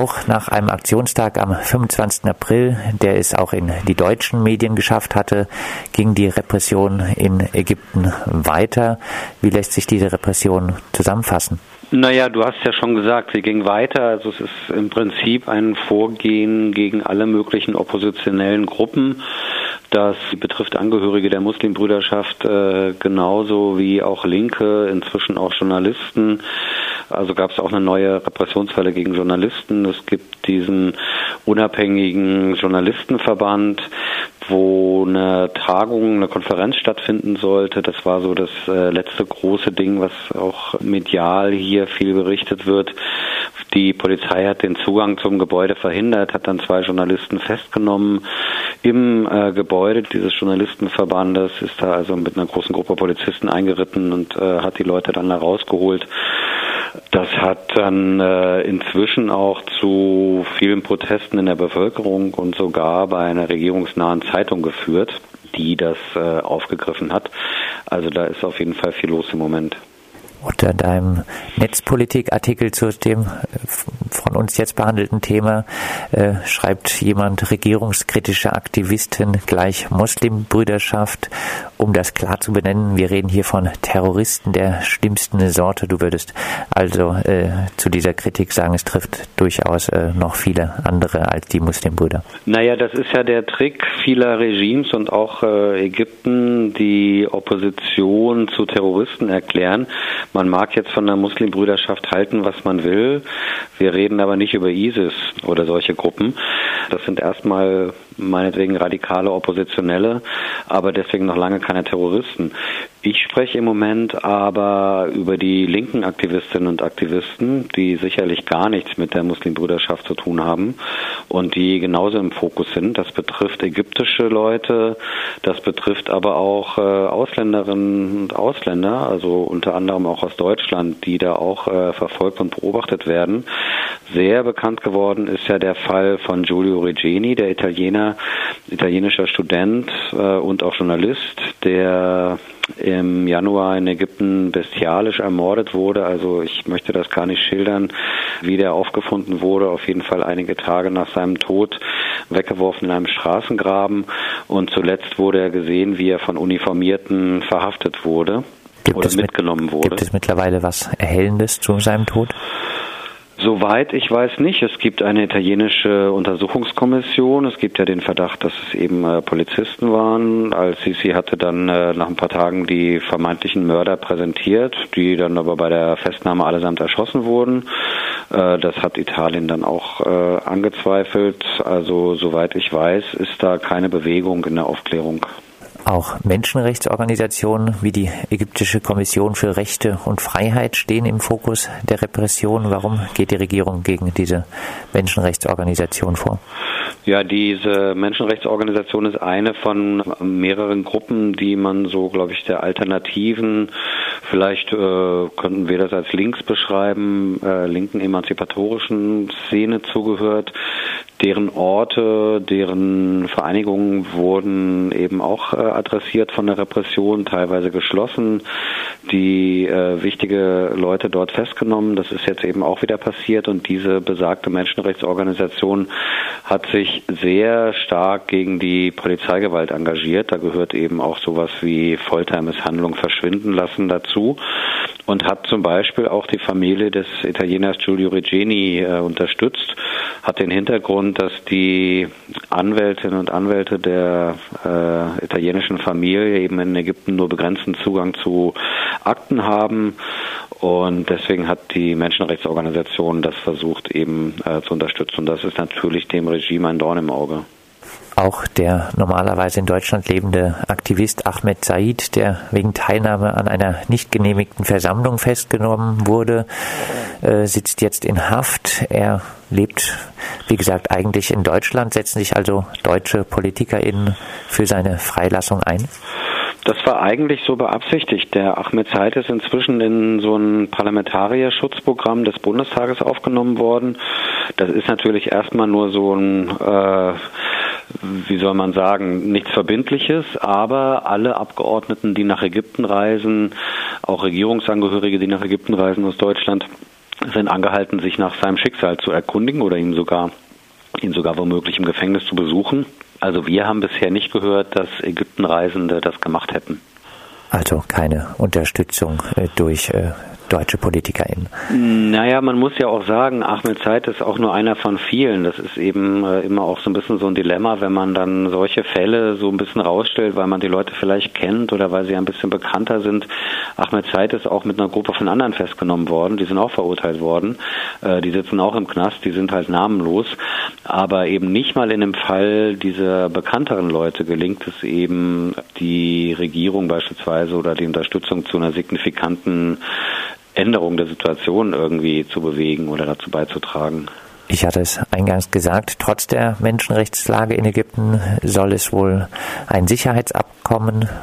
auch nach einem Aktionstag am 25. April, der es auch in die deutschen Medien geschafft hatte, ging die Repression in Ägypten weiter. Wie lässt sich diese Repression zusammenfassen? Naja, du hast ja schon gesagt, sie ging weiter. Also es ist im Prinzip ein Vorgehen gegen alle möglichen oppositionellen Gruppen. Das betrifft Angehörige der Muslimbrüderschaft äh, genauso wie auch Linke, inzwischen auch Journalisten. Also gab es auch eine neue Repressionsfälle gegen Journalisten. Es gibt diesen unabhängigen Journalistenverband, wo eine Tagung, eine Konferenz stattfinden sollte. Das war so das äh, letzte große Ding, was auch medial hier viel berichtet wird. Die Polizei hat den Zugang zum Gebäude verhindert, hat dann zwei Journalisten festgenommen. Im äh, Gebäude dieses Journalistenverbandes ist da also mit einer großen Gruppe Polizisten eingeritten und äh, hat die Leute dann da rausgeholt. Das hat dann äh, inzwischen auch zu vielen Protesten in der Bevölkerung und sogar bei einer regierungsnahen Zeitung geführt, die das äh, aufgegriffen hat. Also da ist auf jeden Fall viel los im Moment. Unter deinem Netzpolitik-Artikel zu dem von uns jetzt behandelten Thema äh, schreibt jemand regierungskritische Aktivisten gleich Muslimbrüderschaft. Um das klar zu benennen, wir reden hier von Terroristen der schlimmsten Sorte. Du würdest also äh, zu dieser Kritik sagen, es trifft durchaus äh, noch viele andere als die Muslimbrüder. Naja, das ist ja der Trick vieler Regimes und auch äh, Ägypten, die Opposition zu Terroristen erklären. Man mag jetzt von der Muslimbrüderschaft halten, was man will. Wir reden aber nicht über ISIS oder solche Gruppen. Das sind erstmal meinetwegen radikale Oppositionelle, aber deswegen noch lange keine Terroristen. Ich spreche im Moment aber über die linken Aktivistinnen und Aktivisten, die sicherlich gar nichts mit der Muslimbrüderschaft zu tun haben und die genauso im Fokus sind. Das betrifft ägyptische Leute, das betrifft aber auch äh, Ausländerinnen und Ausländer, also unter anderem auch aus Deutschland, die da auch äh, verfolgt und beobachtet werden. Sehr bekannt geworden ist ja der Fall von Giulio Regeni, der Italiener, italienischer Student äh, und auch Journalist, der im Januar in Ägypten bestialisch ermordet wurde. Also ich möchte das gar nicht schildern, wie der aufgefunden wurde. Auf jeden Fall einige Tage nach seinem Tod weggeworfen in einem Straßengraben. Und zuletzt wurde er gesehen, wie er von Uniformierten verhaftet wurde. Gibt oder mitgenommen mit, wurde. Gibt es mittlerweile was Erhellendes zu seinem Tod? Soweit ich weiß nicht. Es gibt eine italienische Untersuchungskommission. Es gibt ja den Verdacht, dass es eben äh, Polizisten waren. Al-Sisi hatte dann äh, nach ein paar Tagen die vermeintlichen Mörder präsentiert, die dann aber bei der Festnahme allesamt erschossen wurden. Äh, das hat Italien dann auch angezweifelt. Also soweit ich weiß, ist da keine Bewegung in der Aufklärung. Auch Menschenrechtsorganisationen wie die Ägyptische Kommission für Rechte und Freiheit stehen im Fokus der Repression. Warum geht die Regierung gegen diese Menschenrechtsorganisation vor? Ja, diese Menschenrechtsorganisation ist eine von mehreren Gruppen, die man so, glaube ich, der alternativen, vielleicht äh, könnten wir das als links beschreiben, äh, linken emanzipatorischen Szene zugehört. Deren Orte, deren Vereinigungen wurden eben auch äh, adressiert von der Repression, teilweise geschlossen, die äh, wichtige Leute dort festgenommen. Das ist jetzt eben auch wieder passiert und diese besagte Menschenrechtsorganisation hat sich sehr stark gegen die Polizeigewalt engagiert. Da gehört eben auch sowas wie Foltermisshandlung verschwinden lassen dazu und hat zum Beispiel auch die Familie des Italieners Giulio Regeni äh, unterstützt, hat den Hintergrund, dass die Anwältinnen und Anwälte der äh, italienischen Familie eben in Ägypten nur begrenzten Zugang zu Akten haben und deswegen hat die Menschenrechtsorganisation das versucht eben äh, zu unterstützen. Und das ist natürlich dem Regime ein Dorn im Auge. Auch der normalerweise in Deutschland lebende Aktivist Ahmed Said, der wegen Teilnahme an einer nicht genehmigten Versammlung festgenommen wurde, äh, sitzt jetzt in Haft. Er lebt, wie gesagt, eigentlich in Deutschland. Setzen sich also deutsche PolitikerInnen für seine Freilassung ein? Das war eigentlich so beabsichtigt. Der Ahmed Zeit ist inzwischen in so ein Parlamentarierschutzprogramm des Bundestages aufgenommen worden. Das ist natürlich erstmal nur so ein äh, wie soll man sagen, nichts Verbindliches, aber alle Abgeordneten, die nach Ägypten reisen, auch Regierungsangehörige, die nach Ägypten reisen aus Deutschland, sind angehalten, sich nach seinem Schicksal zu erkundigen oder ihm sogar, ihn sogar womöglich im Gefängnis zu besuchen. Also wir haben bisher nicht gehört, dass Ägyptenreisende das gemacht hätten. Also keine Unterstützung äh, durch äh, deutsche PolitikerInnen? Naja, man muss ja auch sagen, Ahmed Zeit ist auch nur einer von vielen. Das ist eben äh, immer auch so ein bisschen so ein Dilemma, wenn man dann solche Fälle so ein bisschen rausstellt, weil man die Leute vielleicht kennt oder weil sie ein bisschen bekannter sind. Ahmed Zeit ist auch mit einer Gruppe von anderen festgenommen worden. Die sind auch verurteilt worden. Äh, die sitzen auch im Knast. Die sind halt namenlos. Aber eben nicht mal in dem Fall dieser bekannteren Leute gelingt es eben, die Regierung beispielsweise oder die Unterstützung zu einer signifikanten Änderung der Situation irgendwie zu bewegen oder dazu beizutragen. Ich hatte es eingangs gesagt, trotz der Menschenrechtslage in Ägypten soll es wohl ein Sicherheitsabkommen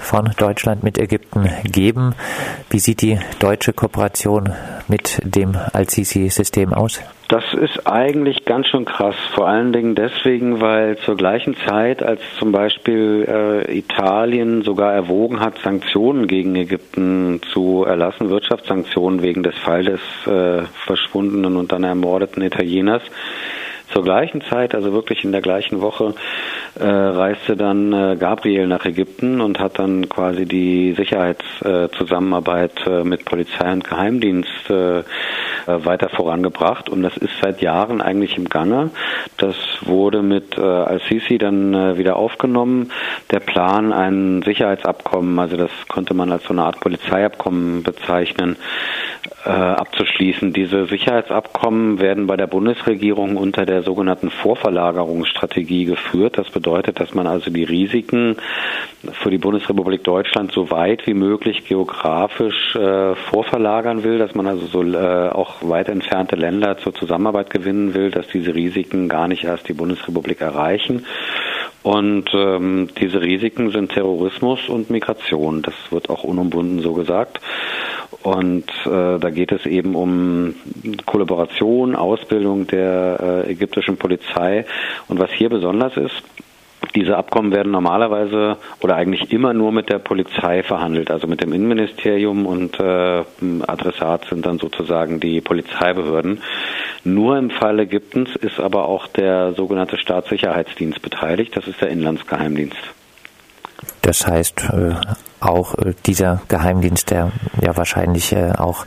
von Deutschland mit Ägypten geben. Wie sieht die deutsche Kooperation mit dem Al-Sisi-System aus? Das ist eigentlich ganz schön krass. Vor allen Dingen deswegen, weil zur gleichen Zeit, als zum Beispiel äh, Italien sogar erwogen hat, Sanktionen gegen Ägypten zu erlassen, Wirtschaftssanktionen wegen des Falles äh, verschwundenen und dann ermordeten Italieners, zur gleichen Zeit, also wirklich in der gleichen Woche, äh, reiste dann äh, Gabriel nach Ägypten und hat dann quasi die Sicherheitszusammenarbeit äh, mit Polizei und Geheimdienst äh, weiter vorangebracht. Und das ist seit Jahren eigentlich im Gange. Das wurde mit äh, Al-Sisi dann äh, wieder aufgenommen. Der Plan, ein Sicherheitsabkommen, also das konnte man als so eine Art Polizeiabkommen bezeichnen, äh, abzuschließen. Diese Sicherheitsabkommen werden bei der Bundesregierung unter der sogenannten Vorverlagerungsstrategie geführt. Das bedeutet, dass man also die Risiken für die Bundesrepublik Deutschland so weit wie möglich geografisch äh, vorverlagern will, dass man also so äh, auch weit entfernte Länder zur Zusammenarbeit gewinnen will, dass diese Risiken gar nicht erst die Bundesrepublik erreichen. Und ähm, diese Risiken sind Terrorismus und Migration. Das wird auch unumbunden so gesagt. Und äh, da geht es eben um Kollaboration, Ausbildung der äh, ägyptischen Polizei. Und was hier besonders ist, diese Abkommen werden normalerweise oder eigentlich immer nur mit der Polizei verhandelt, also mit dem Innenministerium und äh, Adressat sind dann sozusagen die Polizeibehörden. Nur im Fall Ägyptens ist aber auch der sogenannte Staatssicherheitsdienst beteiligt, das ist der Inlandsgeheimdienst. Das heißt, äh, auch äh, dieser Geheimdienst, der ja wahrscheinlich äh, auch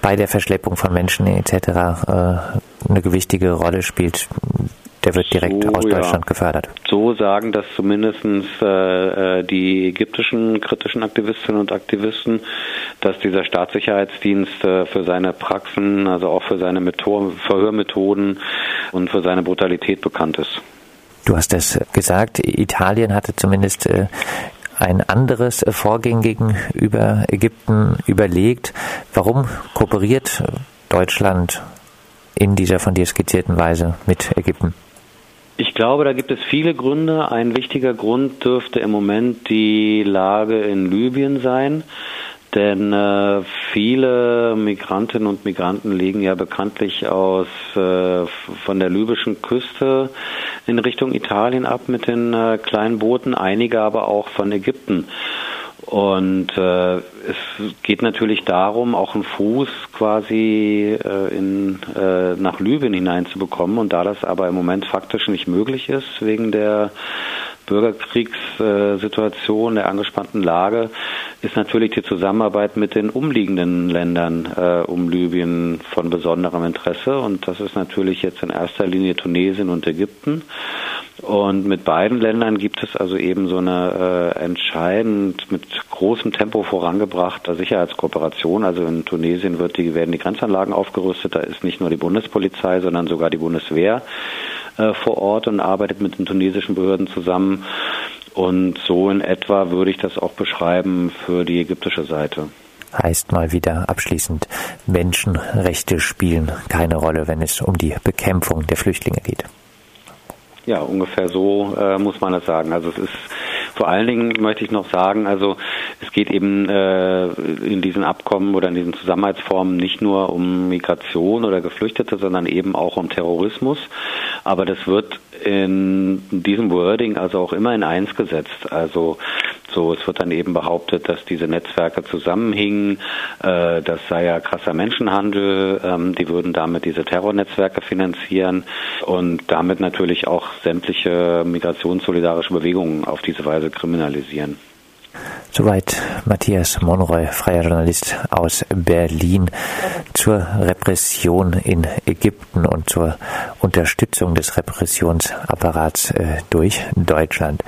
bei der Verschleppung von Menschen etc. eine gewichtige Rolle spielt, der wird direkt so, aus Deutschland ja. gefördert. So sagen das zumindest äh, die ägyptischen kritischen Aktivistinnen und Aktivisten, dass dieser Staatssicherheitsdienst äh, für seine Praxen, also auch für seine Methoden, Verhörmethoden und für seine Brutalität bekannt ist. Du hast es gesagt, Italien hatte zumindest äh, ein anderes Vorgehen gegenüber Ägypten überlegt. Warum kooperiert Deutschland in dieser von dir skizzierten Weise mit Ägypten? Ich glaube, da gibt es viele Gründe. Ein wichtiger Grund dürfte im Moment die Lage in Libyen sein. Denn äh, viele Migrantinnen und Migranten legen ja bekanntlich aus äh, von der libyschen Küste in Richtung Italien ab mit den äh, kleinen Booten, einige aber auch von Ägypten. Und äh, es geht natürlich darum, auch einen Fuß quasi äh, in, äh, nach Libyen hineinzubekommen. Und da das aber im Moment faktisch nicht möglich ist, wegen der Bürgerkriegssituation, der angespannten Lage, ist natürlich die Zusammenarbeit mit den umliegenden Ländern äh, um Libyen von besonderem Interesse. Und das ist natürlich jetzt in erster Linie Tunesien und Ägypten. Und mit beiden Ländern gibt es also eben so eine äh, entscheidend mit großem Tempo vorangebrachte Sicherheitskooperation. Also in Tunesien wird die, werden die Grenzanlagen aufgerüstet. Da ist nicht nur die Bundespolizei, sondern sogar die Bundeswehr äh, vor Ort und arbeitet mit den tunesischen Behörden zusammen. Und so in etwa würde ich das auch beschreiben für die ägyptische Seite heißt mal wieder abschließend, Menschenrechte spielen keine Rolle, wenn es um die Bekämpfung der Flüchtlinge geht. Ja, ungefähr so äh, muss man das sagen. Also es ist vor allen Dingen möchte ich noch sagen, also es geht eben äh, in diesen Abkommen oder in diesen Zusammenarbeitsformen nicht nur um Migration oder Geflüchtete, sondern eben auch um Terrorismus. Aber das wird in diesem Wording also auch immer in eins gesetzt. Also so. Es wird dann eben behauptet, dass diese Netzwerke zusammenhingen. Äh, das sei ja krasser Menschenhandel. Ähm, die würden damit diese Terrornetzwerke finanzieren und damit natürlich auch sämtliche migrationssolidarische Bewegungen auf diese Weise kriminalisieren. Soweit Matthias Monroy, freier Journalist aus Berlin, zur Repression in Ägypten und zur Unterstützung des Repressionsapparats äh, durch Deutschland.